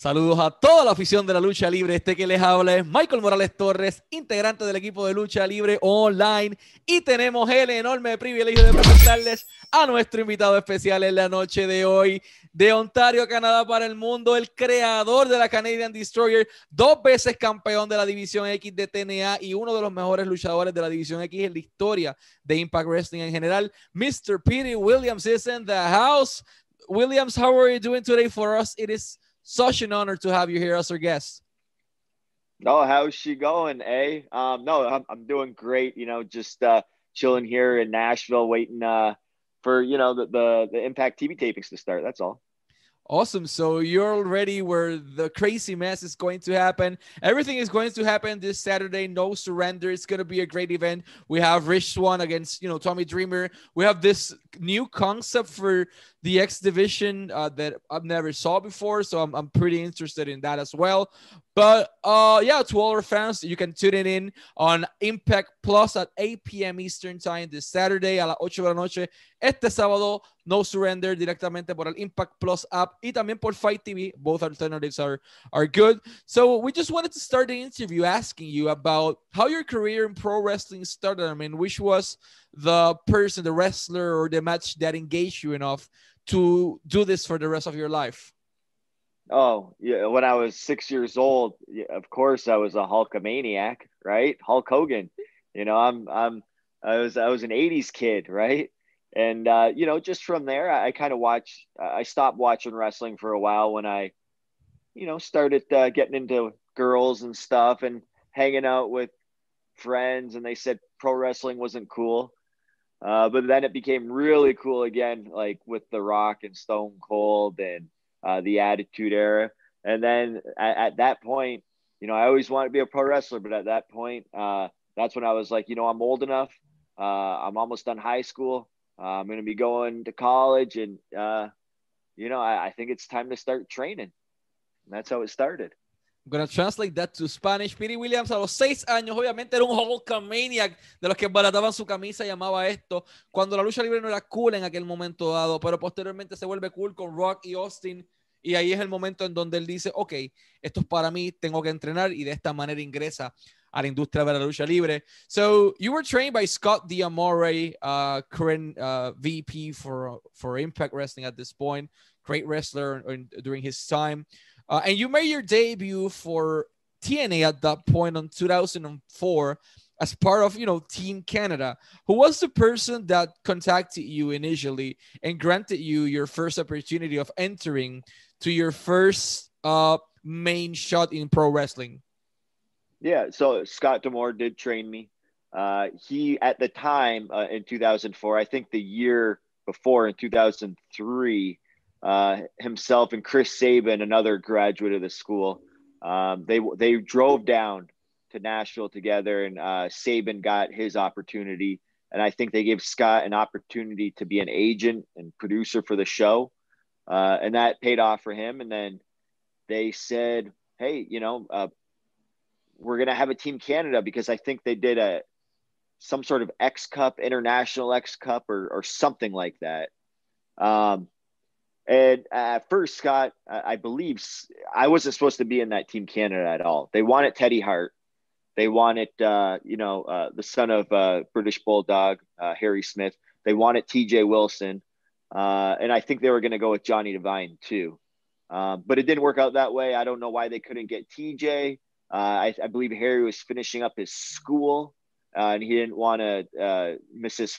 Saludos a toda la afición de la lucha libre. Este que les habla es Michael Morales Torres, integrante del equipo de lucha libre online. Y tenemos el enorme privilegio de presentarles a nuestro invitado especial en la noche de hoy, de Ontario, Canadá para el mundo, el creador de la Canadian Destroyer, dos veces campeón de la División X de TNA y uno de los mejores luchadores de la División X en la historia de Impact Wrestling en general. Mr. Petey Williams is in the house. Williams, how are you doing today for us? It is such an honor to have you here as our guest. Oh, how's she going, eh? Um, no, I'm, I'm doing great. You know, just uh, chilling here in Nashville, waiting uh, for you know the, the the Impact TV tapings to start. That's all. Awesome. So you're already where the crazy mess is going to happen. Everything is going to happen this Saturday. No surrender. It's going to be a great event. We have Rich Swann against, you know, Tommy Dreamer. We have this new concept for the X division uh, that I've never saw before. So I'm, I'm pretty interested in that as well. But uh, yeah, to all our fans, you can tune it in on Impact Plus at 8 p.m. Eastern Time this Saturday a las 8 de la noche. Este sábado, No Surrender directamente por el Impact Plus app y también por Fight TV. Both alternatives are, are good. So we just wanted to start the interview asking you about how your career in pro wrestling started. I mean, which was the person, the wrestler, or the match that engaged you enough to do this for the rest of your life? Oh, yeah. When I was six years old, of course I was a Hulkamaniac, right? Hulk Hogan. You know, I'm I'm I was I was an '80s kid, right? And uh, you know, just from there, I, I kind of watched. I stopped watching wrestling for a while when I, you know, started uh, getting into girls and stuff and hanging out with friends, and they said pro wrestling wasn't cool. Uh, but then it became really cool again, like with The Rock and Stone Cold and uh, the Attitude Era. And then at, at, that point, you know, I always wanted to be a pro wrestler, but at that point, uh, that's when I was like, you know, I'm old enough. Uh, I'm almost done high school. Uh, I'm going to be going to college, and uh, you know, I, I think it's time to start training. And that's how it started. I'm gonna translate that to Spanish. Piri Williams a los seis años, obviamente era un Hulkamaniac de los que barataban su camisa, llamaba esto. Cuando la lucha libre no era cool en aquel momento dado, pero posteriormente se vuelve cool con Rock y Austin. Y ahí es el momento en donde él dice, ok, esto es para mí, tengo que entrenar y de esta manera ingresa a la industria de la lucha libre. So you were trained by Scott D'Amore, uh, current uh, VP for for Impact Wrestling at this point, great wrestler during his time. Uh, and you made your debut for TNA at that point in 2004 as part of you know Team Canada. Who was the person that contacted you initially and granted you your first opportunity of entering to your first uh, main shot in pro wrestling? Yeah, so Scott D'Amore did train me. Uh, he at the time uh, in 2004, I think the year before in 2003 uh, himself and Chris Sabin, another graduate of the school. Um, they they drove down to Nashville together, and uh, Sabin got his opportunity. And I think they gave Scott an opportunity to be an agent and producer for the show, uh, and that paid off for him. And then they said, "Hey, you know, uh, we're gonna have a Team Canada because I think they did a some sort of X Cup, International X Cup, or or something like that." Um, and at first, Scott, I believe I wasn't supposed to be in that Team Canada at all. They wanted Teddy Hart. They wanted, uh, you know, uh, the son of uh, British Bulldog, uh, Harry Smith. They wanted TJ Wilson. Uh, and I think they were going to go with Johnny Devine too. Uh, but it didn't work out that way. I don't know why they couldn't get TJ. I, I, believe Harry was finishing up his school and he didn't want to miss his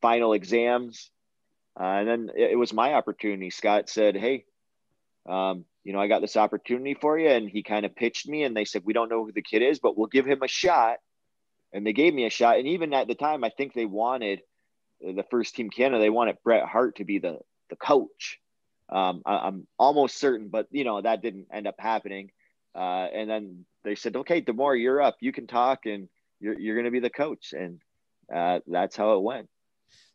final exams. Uh, and then it, was my opportunity. Scott said, Hey, um, you know, I got this opportunity for you. And he kind of pitched me and they said, We don't know who the kid is, but we'll give him a shot. And they gave me a shot. And even at the time, I think they wanted the first team Canada, they wanted Bret Hart to be the, the coach. Um, I, am almost certain, but you know, that didn't end up happening. Uh, and then they said, okay, D'Amore, you're up. You can talk and you're, you're going to be the coach. And uh, that's how it went.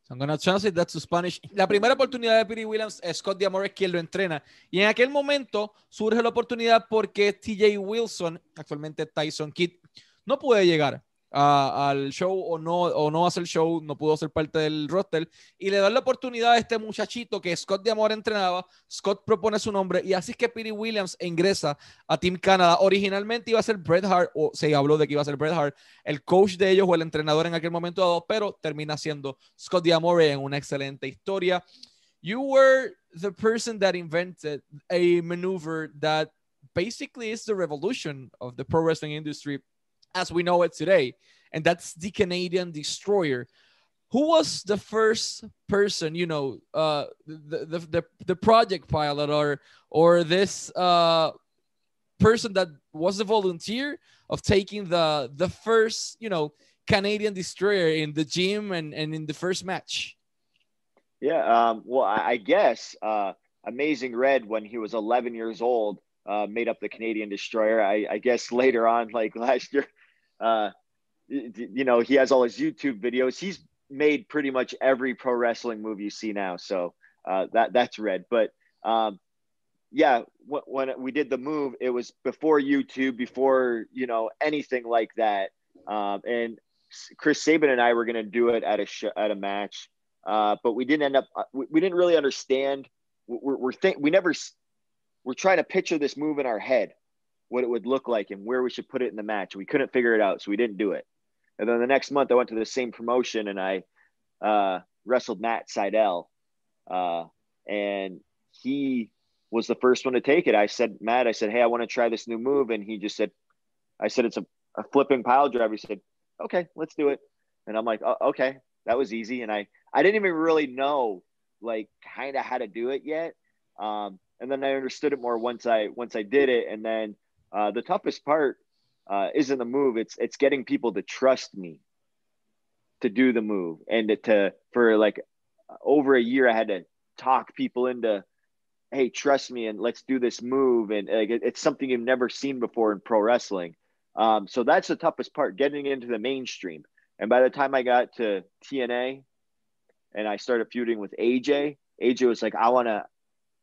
I'm gonna translate that to Spanish. La primera oportunidad de Piri Williams, Scott Diamore es quien lo entrena. Y en aquel momento surge la oportunidad porque TJ Wilson, actualmente Tyson Kidd, no puede llegar al show o no, o no hacer show, no pudo ser parte del roster y le da la oportunidad a este muchachito que Scott de Amor entrenaba. Scott propone su nombre y así es que Piri Williams ingresa a Team Canada. Originalmente iba a ser Bret Hart, o se habló de que iba a ser Bret Hart, el coach de ellos o el entrenador en aquel momento dado, pero termina siendo Scott D'Amore en una excelente historia. You were the person that invented a maneuver that basically is the revolution of the pro wrestling industry as we know it today, and that's the Canadian destroyer. Who was the first person, you know, uh, the, the, the, the project pilot or, or this uh, person that was a volunteer of taking the, the first, you know, Canadian destroyer in the gym and, and in the first match? Yeah, um, well, I, guess uh, Amazing Red, when he was 11 years old, uh, made up the Canadian destroyer. I, I, guess later on, like last year, uh, you know, he has all his YouTube videos. He's made pretty much every pro wrestling move you see now. So uh, that that's red. But um, yeah, w- when we did the move, it was before YouTube, before you know anything like that. Um, and Chris Sabin and I were going to do it at a sh- at a match, uh, but we didn't end up. Uh, we, we didn't really understand. We're, we're think we never. We're trying to picture this move in our head, what it would look like and where we should put it in the match. We couldn't figure it out, so we didn't do it. And then the next month, I went to the same promotion and I uh, wrestled Matt Sydal, uh, and he was the first one to take it. I said, Matt, I said, hey, I want to try this new move, and he just said, I said it's a, a flipping pile driver. He said, okay, let's do it. And I'm like, oh, okay, that was easy. And I I didn't even really know like kind of how to do it yet. Um, and then I understood it more once I once I did it, and then uh, the toughest part uh, isn't the move; it's it's getting people to trust me to do the move, and to, for like over a year, I had to talk people into, hey, trust me, and let's do this move, and like, it, it's something you've never seen before in pro wrestling. Um, so that's the toughest part, getting into the mainstream. And by the time I got to TNA, and I started feuding with AJ, AJ was like, I want to,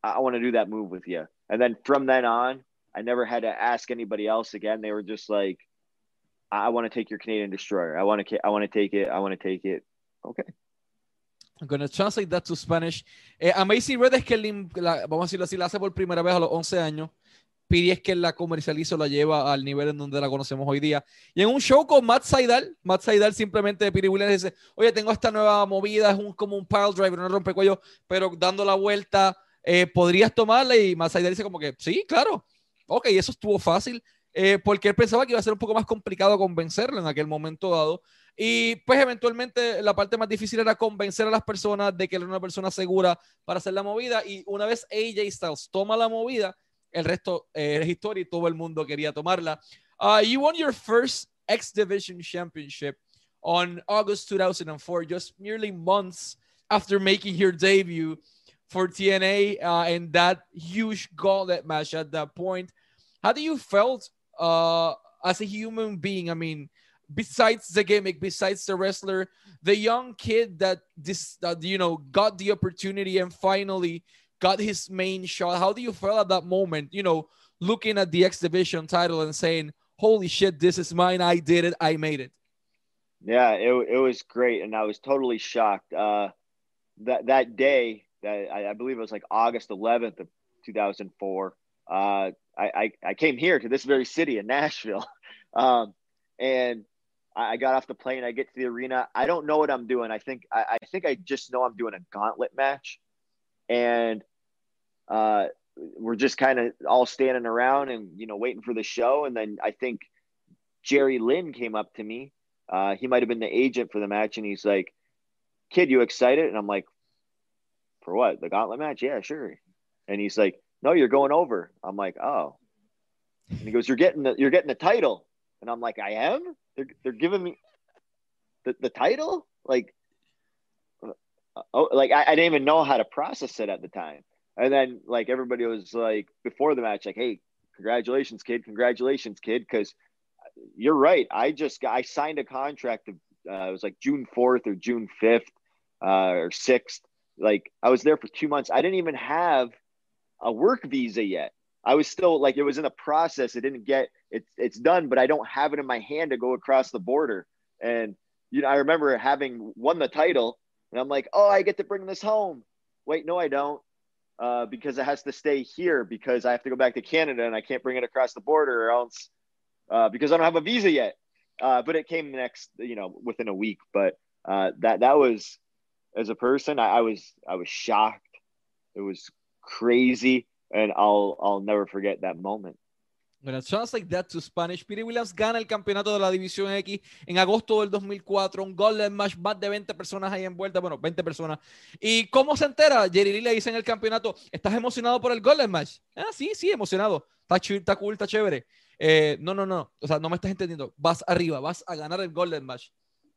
I want to do that move with you. And then from then on, I never had to ask anybody else again. They were just like, I want to take your Canadian destroyer. I want to, I want to take it. I want to take it. Okay. I'm going to translate that to Spanish. Eh, Amazing Red es que, la, vamos a decirlo así, la hace por primera vez a los 11 años. Piri es que la comercializa la lleva al nivel en donde la conocemos hoy día. Y en un show con Matt Saidal, Matt Saidal simplemente Piri Williams dice, oye, tengo esta nueva movida, es un, como un pile driver, un rompecuello, pero dando la vuelta, eh, ¿podrías tomarla? Y Matt Saidal dice como que, sí, claro ok, eso estuvo fácil, eh, porque él pensaba que iba a ser un poco más complicado convencerlo en aquel momento dado. Y pues eventualmente la parte más difícil era convencer a las personas de que era una persona segura para hacer la movida. Y una vez AJ Styles toma la movida, el resto eh, es historia y todo el mundo quería tomarla. Uh, you won your first X Division Championship on August 2004, just merely months after making your debut for TNA uh, and that huge gauntlet match at that point. How do you felt uh, as a human being? I mean, besides the gimmick, besides the wrestler, the young kid that this that you know got the opportunity and finally got his main shot. How do you feel at that moment? You know, looking at the X Division title and saying, "Holy shit, this is mine! I did it! I made it." Yeah, it, it was great, and I was totally shocked. Uh, that that day, I, I believe it was like August 11th of 2004. Uh, I, I, I came here to this very city in Nashville. Um, and I, got off the plane. I get to the arena. I don't know what I'm doing. I think, I, I think I just know I'm doing a gauntlet match. And, uh, we're just kind of all standing around and, you know, waiting for the show. And then I think Jerry Lynn came up to me. Uh, he might've been the agent for the match. And he's like, kid, you excited? And I'm like, for what? The gauntlet match? Yeah, sure. And he's like, no, you're going over. I'm like, oh. And he goes, you're getting the you're getting the title. And I'm like, I am. They're they're giving me the, the title. Like, oh, like I, I didn't even know how to process it at the time. And then like everybody was like before the match, like, hey, congratulations, kid, congratulations, kid, because you're right. I just I signed a contract of uh, it was like June 4th or June 5th uh, or sixth. Like I was there for two months. I didn't even have a work visa yet. I was still like it was in the process. It didn't get it's it's done, but I don't have it in my hand to go across the border. And you know, I remember having won the title, and I'm like, oh, I get to bring this home. Wait, no, I don't, uh, because it has to stay here because I have to go back to Canada and I can't bring it across the border, or else uh, because I don't have a visa yet. Uh, but it came next, you know, within a week. But uh, that that was as a person, I, I was I was shocked. It was crazy, and I'll I'll never forget that moment. Bueno, sounds like that to Spanish. Piri Williams gana el campeonato de la División X en agosto del 2004. Un Golden Match, más de 20 personas ahí envueltas. Bueno, 20 personas. ¿Y cómo se entera? Jerry Lee le dice en el campeonato: ¿Estás emocionado por el Golden Match? Ah, sí, sí, emocionado. Está, está cool, está chévere. Eh, no, no, no. O sea, no me estás entendiendo. Vas arriba, vas a ganar el Golden Match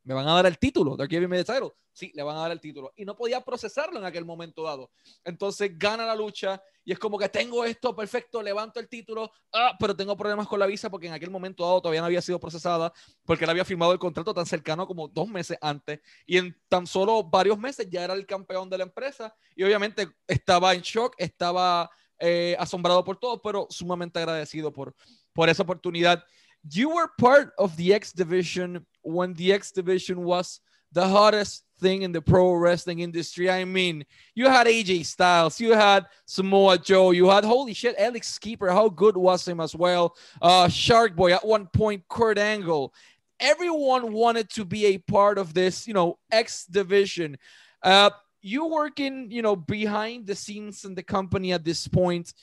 me van a dar el título, de aquí me title. Sí, le van a dar el título. Y no podía procesarlo en aquel momento dado. Entonces gana la lucha y es como que tengo esto perfecto, levanto el título, ah, pero tengo problemas con la visa porque en aquel momento dado todavía no había sido procesada porque él había firmado el contrato tan cercano como dos meses antes y en tan solo varios meses ya era el campeón de la empresa y obviamente estaba en shock, estaba eh, asombrado por todo, pero sumamente agradecido por, por esa oportunidad. You were part of the X Division when the X Division was the hottest thing in the pro wrestling industry. I mean, you had AJ Styles, you had Samoa Joe, you had holy shit, Alex Keeper. How good was him as well? Uh, Shark Boy at one point, Kurt Angle. Everyone wanted to be a part of this, you know, X division. Uh, you working, you know, behind the scenes in the company at this point.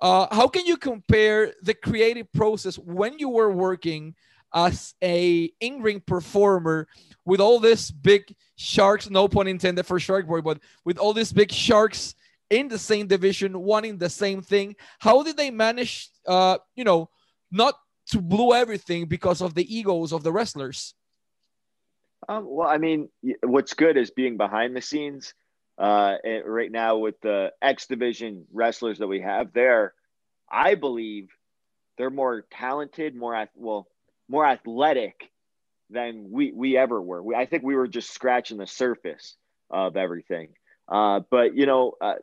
Uh, how can you compare the creative process when you were working as a in-ring performer with all these big sharks, no pun intended for Shark Boy, but with all these big sharks in the same division, wanting the same thing. How did they manage, uh, you know, not to blow everything because of the egos of the wrestlers? Um, well, I mean, what's good is being behind the scenes. Uh, right now with the X division wrestlers that we have there, I believe they're more talented, more well, more athletic than we we ever were. We, I think we were just scratching the surface of everything. Uh, but you know, uh,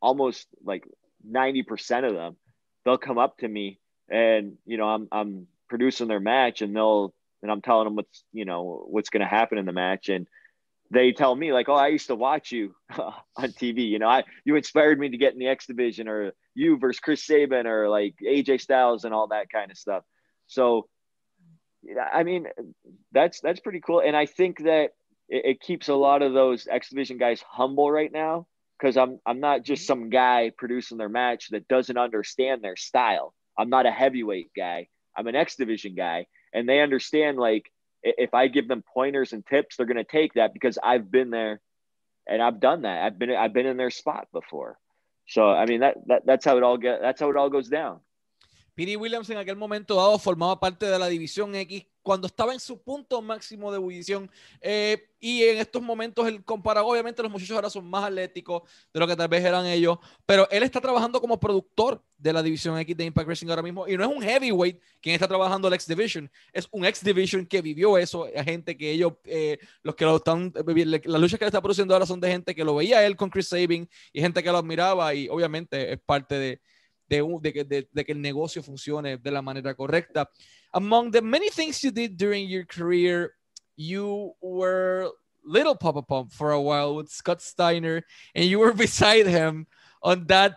almost like ninety percent of them, they'll come up to me and you know I'm I'm producing their match and they'll and I'm telling them what's you know what's going to happen in the match and they tell me like, oh, I used to watch you on TV. You know, I you inspired me to get in the X division or you versus Chris Sabin or like AJ Styles and all that kind of stuff. So I mean, that's that's pretty cool, and I think that it, it keeps a lot of those X Division guys humble right now because I'm I'm not just mm-hmm. some guy producing their match that doesn't understand their style. I'm not a heavyweight guy. I'm an X Division guy, and they understand like if I give them pointers and tips, they're gonna take that because I've been there and I've done that. I've been I've been in their spot before. So I mean that, that that's how it all get that's how it all goes down. Piri Williams en aquel momento dado formaba parte de la División X cuando estaba en su punto máximo de ebullición. Eh, y en estos momentos, el comparado, obviamente los muchachos ahora son más atléticos de lo que tal vez eran ellos, pero él está trabajando como productor de la División X de Impact Wrestling ahora mismo. Y no es un heavyweight quien está trabajando el X Division, es un X Division que vivió eso, gente que ellos, eh, los que lo están, las luchas que él está produciendo ahora son de gente que lo veía él con Chris Sabin y gente que lo admiraba y obviamente es parte de de, de, de, de que el negocio funcione de la manera correcta. Among the many things you did during your career, you were little Papa Pump for a while with Scott Steiner, and you were beside him on that.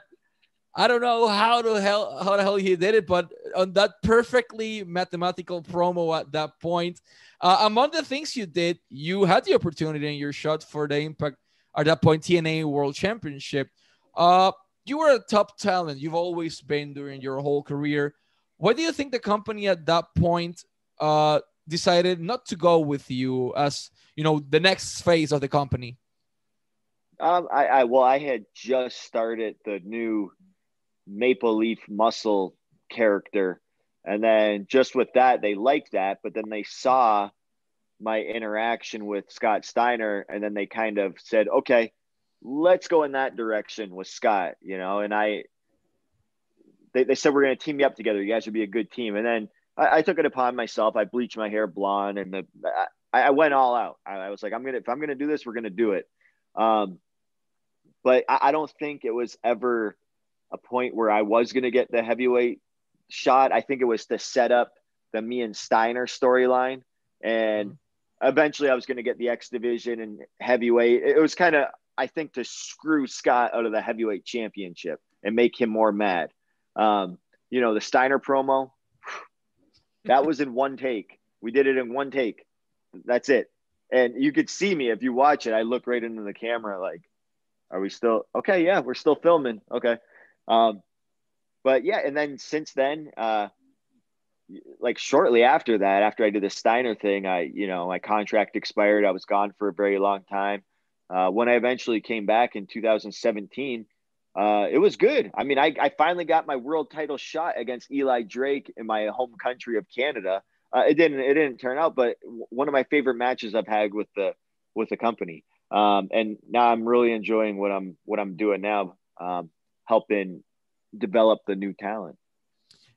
I don't know how the hell how the hell he did it, but on that perfectly mathematical promo at that point. Uh, among the things you did, you had the opportunity in your shot for the Impact at that point TNA World Championship. Uh, you were a top talent. You've always been during your whole career. Why do you think the company at that point uh, decided not to go with you as you know the next phase of the company? Um, I, I well, I had just started the new Maple Leaf Muscle character, and then just with that, they liked that, but then they saw my interaction with Scott Steiner, and then they kind of said, "Okay, let's go in that direction with Scott, you know, and I, they, they said, we're going to team you up together. You guys would be a good team. And then I, I took it upon myself. I bleached my hair blonde and the, I, I went all out. I, I was like, I'm going to, if I'm going to do this, we're going to do it. Um, but I, I don't think it was ever a point where I was going to get the heavyweight shot. I think it was to set up the me and Steiner storyline. And mm-hmm. eventually I was going to get the X division and heavyweight. It was kind of, I think, to screw Scott out of the heavyweight championship and make him more mad. Um, you know, the Steiner promo, that was in one take. We did it in one take. That's it. And you could see me if you watch it. I look right into the camera like, are we still okay? Yeah, we're still filming. Okay. Um, but yeah, and then since then, uh, like shortly after that, after I did the Steiner thing, I, you know, my contract expired. I was gone for a very long time. Uh, when I eventually came back in 2017, uh, it was good. I mean, I, I finally got my world title shot against Eli Drake in my home country of Canada. Uh, it didn't it didn't turn out, but one of my favorite matches I've had with the with the company. Um, and now I'm really enjoying what I'm what I'm doing now, um, helping develop the new talent.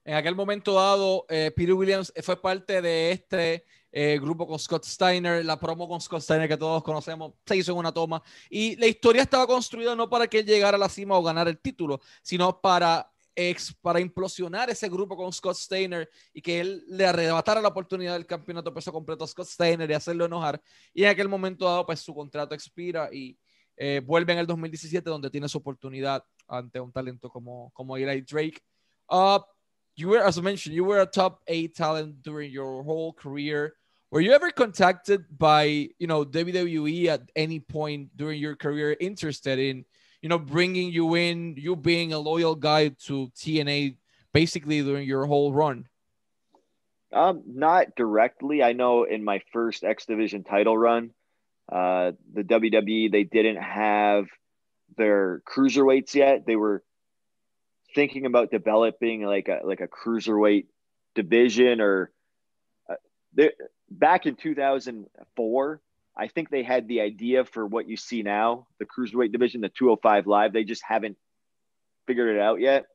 En aquel momento dado, eh, Peter Williams fue parte de este eh, grupo con Scott Steiner, la promo con Scott Steiner que todos conocemos, se hizo en una toma. Y la historia estaba construida no para que él llegara a la cima o ganar el título, sino para, ex, para implosionar ese grupo con Scott Steiner y que él le arrebatara la oportunidad del campeonato peso completo a Scott Steiner y hacerlo enojar. Y en aquel momento dado, pues su contrato expira y eh, vuelve en el 2017 donde tiene su oportunidad ante un talento como, como Eli Drake. Uh, you were, as I mentioned, you were a top eight talent during your whole career. Were you ever contacted by, you know, WWE at any point during your career interested in, you know, bringing you in, you being a loyal guy to TNA basically during your whole run? Um, not directly. I know in my first X Division title run, uh, the WWE they didn't have their cruiserweights yet. They were thinking about developing like a like a cruiserweight division or uh, back in 2004 i think they had the idea for what you see now the cruiserweight division the 205 live they just haven't figured it out yet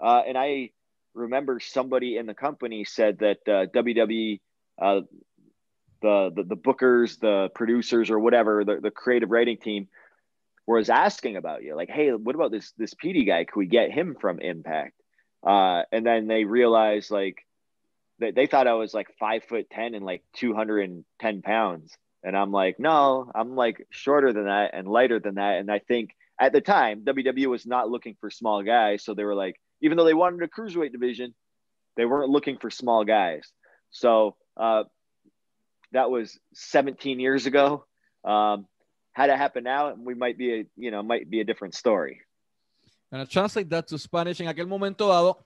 uh, and i remember somebody in the company said that uh, wwe uh, the, the the bookers the producers or whatever the, the creative writing team was asking about you, like, hey, what about this this PD guy? Could we get him from Impact? Uh, and then they realized like that they thought I was like five foot ten and like two hundred and ten pounds, and I'm like, no, I'm like shorter than that and lighter than that. And I think at the time WWE was not looking for small guys, so they were like, even though they wanted a cruiserweight division, they weren't looking for small guys. So uh, that was 17 years ago. Um, had it happen now, we might be, a, you know, might be a different story. And I translate that to Spanish. En aquel momento dado,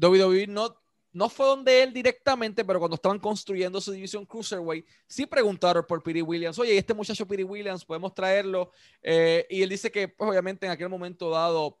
WWE no, no fue donde él directamente, pero cuando estaban construyendo su división Cruiserweight, sí preguntaron por Piri Williams. Oye, este muchacho Piri Williams, podemos traerlo. Eh, y él dice que, pues, obviamente, en aquel momento dado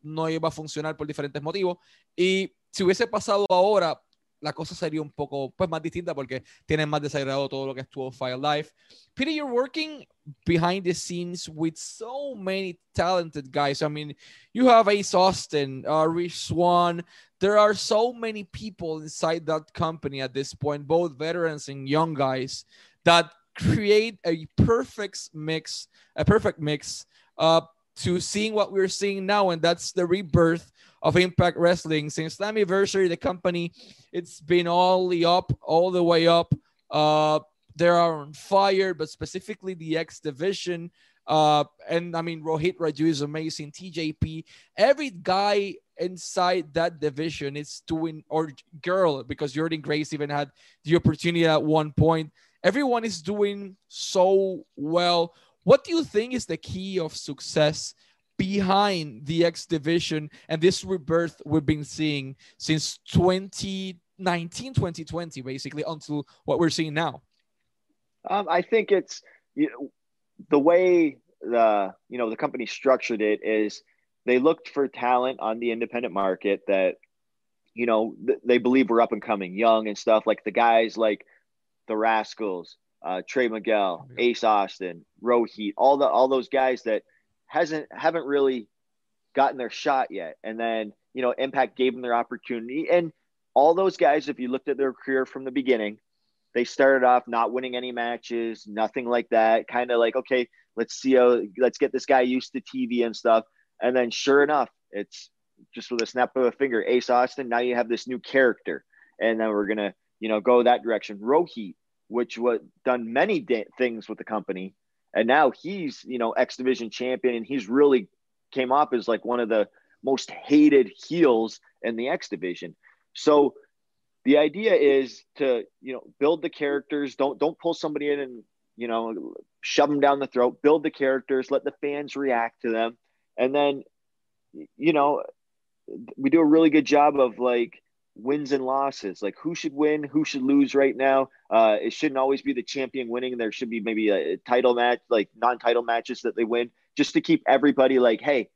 no iba a funcionar por diferentes motivos. Y si hubiese pasado ahora, la cosa sería un poco pues, más distinta porque tienen más desagregado todo lo que es 205 Live. Peter, you're working behind the scenes with so many talented guys. I mean, you have Ace Austin, uh, Rich Swann. There are so many people inside that company at this point, both veterans and young guys, that create a perfect mix, a perfect mix uh, to seeing what we're seeing now, and that's the rebirth of Impact Wrestling. Since Slammiversary, the company, it's been all the up, all the way up. Uh, they are on fire, but specifically the X division. Uh, and I mean, Rohit Raju is amazing. TJP, every guy inside that division is doing, or girl, because Jordynne Grace even had the opportunity at one point. Everyone is doing so well. What do you think is the key of success behind the X division and this rebirth we've been seeing since 2019, 2020, basically, until what we're seeing now? Um, I think it's you know, the way the you know the company structured it is they looked for talent on the independent market that you know th- they believe were up and coming, young and stuff like the guys like the Rascals, uh, Trey Miguel, Ace Austin, Rohit, all the all those guys that hasn't haven't really gotten their shot yet. And then, you know, Impact gave them their opportunity. And all those guys, if you looked at their career from the beginning, they started off not winning any matches, nothing like that. Kind of like, okay, let's see how let's get this guy used to TV and stuff. And then sure enough, it's just with a snap of a finger, Ace Austin. Now you have this new character, and then we're gonna you know go that direction. Rohit, which was done many da- things with the company, and now he's you know X Division champion, and he's really came up as like one of the most hated heels in the X Division. So the idea is to you know build the characters. Don't don't pull somebody in and you know shove them down the throat. Build the characters. Let the fans react to them, and then you know we do a really good job of like wins and losses. Like who should win who should lose right now? Uh it shouldn't always be the champion winning. There should be maybe a title match like non-title matches that they win just to keep everybody like hey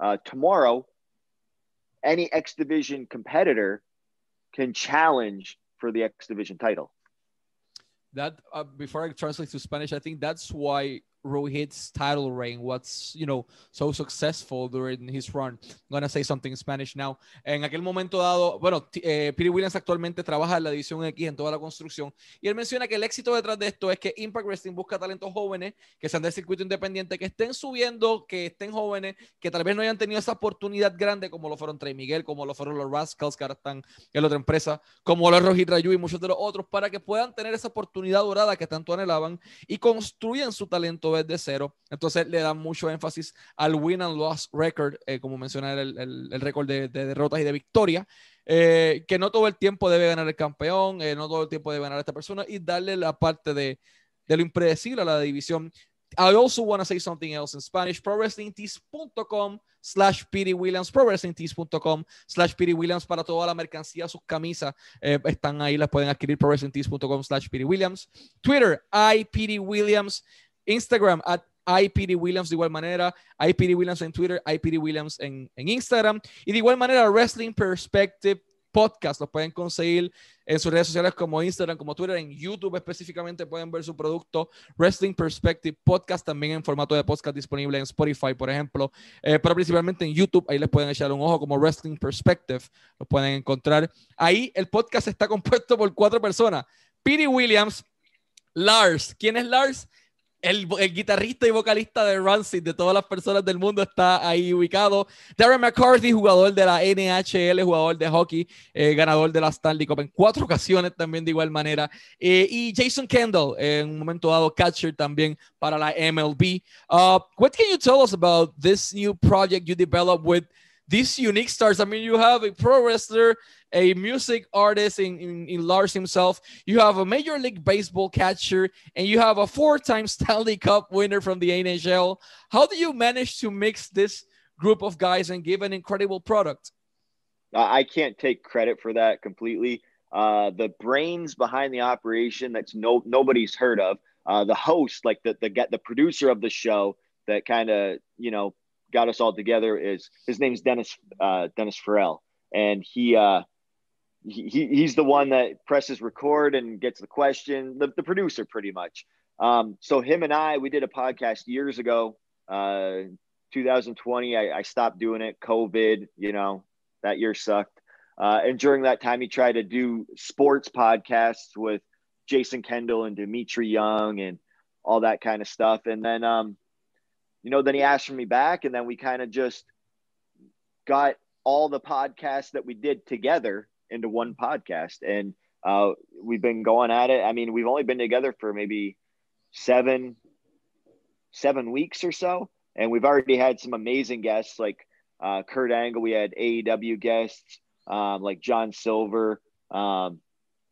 uh tomorrow any x division competitor can challenge for the x division title. That uh, before i translate to spanish i think that's why Rohit's title reign was, you know, so successful during his run. I'm gonna say something in Spanish now. En aquel momento dado, bueno, eh, Williams actualmente trabaja en la división X en toda la construcción y él menciona que el éxito detrás de esto es que Impact Wrestling busca talentos jóvenes que sean del circuito independiente, que estén subiendo, que estén jóvenes, que tal vez no hayan tenido esa oportunidad grande como lo fueron Trey Miguel, como lo fueron los Rascals que ahora están en otra empresa, como los Rojit Rayu y muchos de los otros, para que puedan tener esa oportunidad dorada que tanto anhelaban y construyan su talento de cero. Entonces le dan mucho énfasis al win and loss record, eh, como menciona el, el, récord de, derrotas y de victoria, eh, que no todo el tiempo debe ganar el campeón, eh, no todo el tiempo debe ganar esta persona y darle la parte de, de lo impredecible a la división. I also want to say something else in Spanish. ProWrestlingTees.com slash Piri Williams. ProWrestlingTees.com slash Piri Williams para toda la mercancía, sus camisas están ahí, las pueden adquirir. ProWrestlingTees.com slash Piri Williams. Twitter, I Williams. Instagram at IPD Williams de igual manera, IPD Williams en Twitter, IPD Williams en, Instagram y de igual manera Wrestling Perspective Podcast, lo pueden conseguir en sus redes sociales como Instagram, como Twitter, en YouTube específicamente pueden ver su producto Wrestling Perspective Podcast, también en formato de podcast disponible en Spotify, por ejemplo, eh, pero principalmente en YouTube, ahí les pueden echar un ojo como Wrestling Perspective, lo pueden encontrar. Ahí el podcast está compuesto por cuatro personas, Piri Williams, Lars, ¿quién es Lars? El, el, guitarrista y vocalista de Rancid, de todas las personas del mundo, está ahí ubicado. Darren McCarthy, jugador de la NHL, jugador de hockey, eh, ganador de la Stanley Cup en cuatro ocasiones también de igual manera. Eh, y Jason Kendall, en un momento dado, catcher también para la MLB. Uh, what can you tell us about this new project you developed with these unique stars. I mean, you have a pro wrestler, a music artist in, in, in, Lars himself, you have a Major League Baseball catcher, and you have a four time Stanley Cup winner from the NHL. How do you manage to mix this group of guys and give an incredible product? I can't take credit for that completely. Uh, the brains behind the operation that's no nobody's heard of. Uh, the host, like the the get the producer of the show, that kind of you know got us all together is his name's Dennis uh, Dennis Farrell, and he, uh, he he's the one that presses record and gets the question. The, the producer, pretty much. Um, so him and I, we did a podcast years ago, uh, 2020. I, I stopped doing it. COVID, you know, that year sucked. Uh, and during that time, he tried to do sports podcasts with Jason Kendall and Dmitri Young and all that kind of stuff. And then um, you know, then he asked for me back, and then we kind of just got all the podcasts that we did together into one podcast, and uh, we've been going at it. I mean, we've only been together for maybe seven seven weeks or so, and we've already had some amazing guests like uh, Kurt Angle. We had AEW guests um, like John Silver. Um,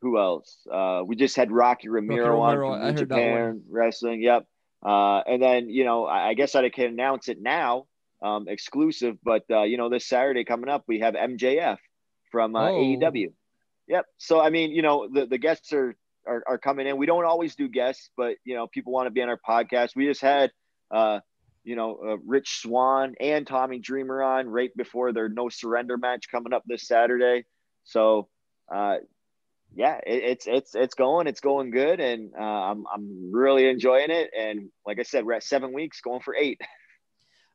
who else? Uh, we just had Rocky Romero, Rocky Romero on from Japan Wrestling. Yep. Uh, and then, you know, I, I guess I can announce it now, um, exclusive, but, uh, you know, this Saturday coming up, we have MJF from uh, oh. AEW. Yep. So, I mean, you know, the, the guests are, are, are coming in. We don't always do guests, but, you know, people want to be on our podcast. We just had, uh, you know, uh, Rich Swann and Tommy Dreamer on right before their no surrender match coming up this Saturday. So, uh, yeah, it, it's it's it's going, it's going good, and uh, I'm I'm really enjoying it. And like I said, we're at seven weeks, going for eight.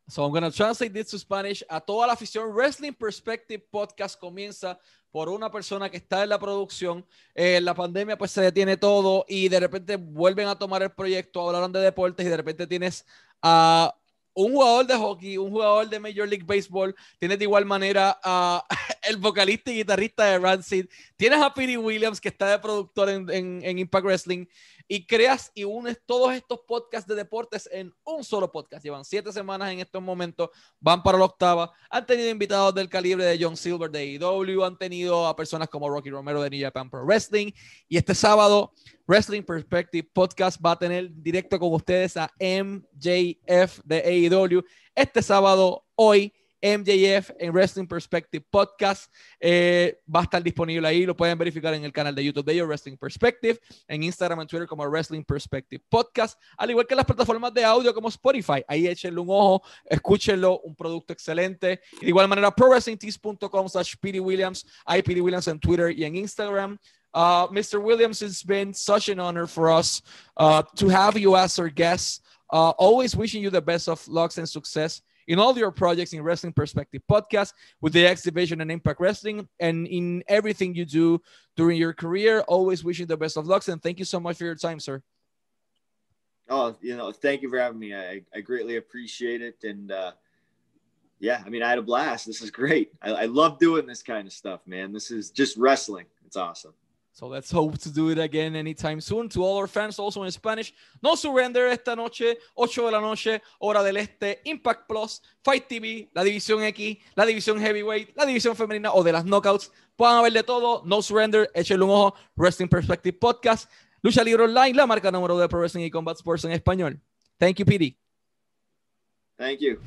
So I'm going to translate this to Spanish. A toda la afición, Wrestling Perspective Podcast comienza por una persona que está en la producción. Eh, la pandemia pues se detiene todo y de repente vuelven a tomar el proyecto, hablaron de deportes y de repente tienes a un jugador de hockey, un jugador de Major League Baseball, tienes de igual manera a el vocalista y guitarrista de Rancid, tienes a Pete Williams que está de productor en, en Impact Wrestling y creas y unes todos estos podcasts de deportes en un solo podcast. Llevan siete semanas en estos momentos, van para la octava. Han tenido invitados del calibre de John Silver de AEW, han tenido a personas como Rocky Romero de New Japan Pro Wrestling. Y este sábado, Wrestling Perspective Podcast va a tener directo con ustedes a MJF de AEW. Este sábado, hoy MJF en Wrestling Perspective Podcast. Eh, va a estar disponible ahí, lo pueden verificar en el canal de YouTube de ellos, Wrestling Perspective, en Instagram y Twitter como Wrestling Perspective Podcast, al igual que las plataformas de audio como Spotify. Ahí échenle un ojo, escúchenlo, un producto excelente. de igual manera, prowrestlingtees.com slash Williams, hay Williams en Twitter y en Instagram. Uh, Mr. Williams, it's been such an honor for us uh, to have you as our guest. Uh, always wishing you the best of lucks and success in all your projects in Wrestling Perspective Podcast with the X Division and Impact Wrestling and in everything you do during your career. Always wishing the best of luck and thank you so much for your time, sir. Oh, you know, thank you for having me. I, I greatly appreciate it. And uh, yeah, I mean, I had a blast. This is great. I, I love doing this kind of stuff, man. This is just wrestling. It's awesome. So let's hope to do it again anytime soon. To all our fans also in Spanish, no surrender esta noche, 8 de la noche, hora del este, Impact Plus, Fight TV, la división X, la división Heavyweight, la división femenina o de las knockouts. Puedan ver de todo, no surrender, échenle un ojo, Wrestling Perspective Podcast, Lucha Libre Online, la marca número de Pro Wrestling y Combat Sports en español. Thank you, Pete. Thank you.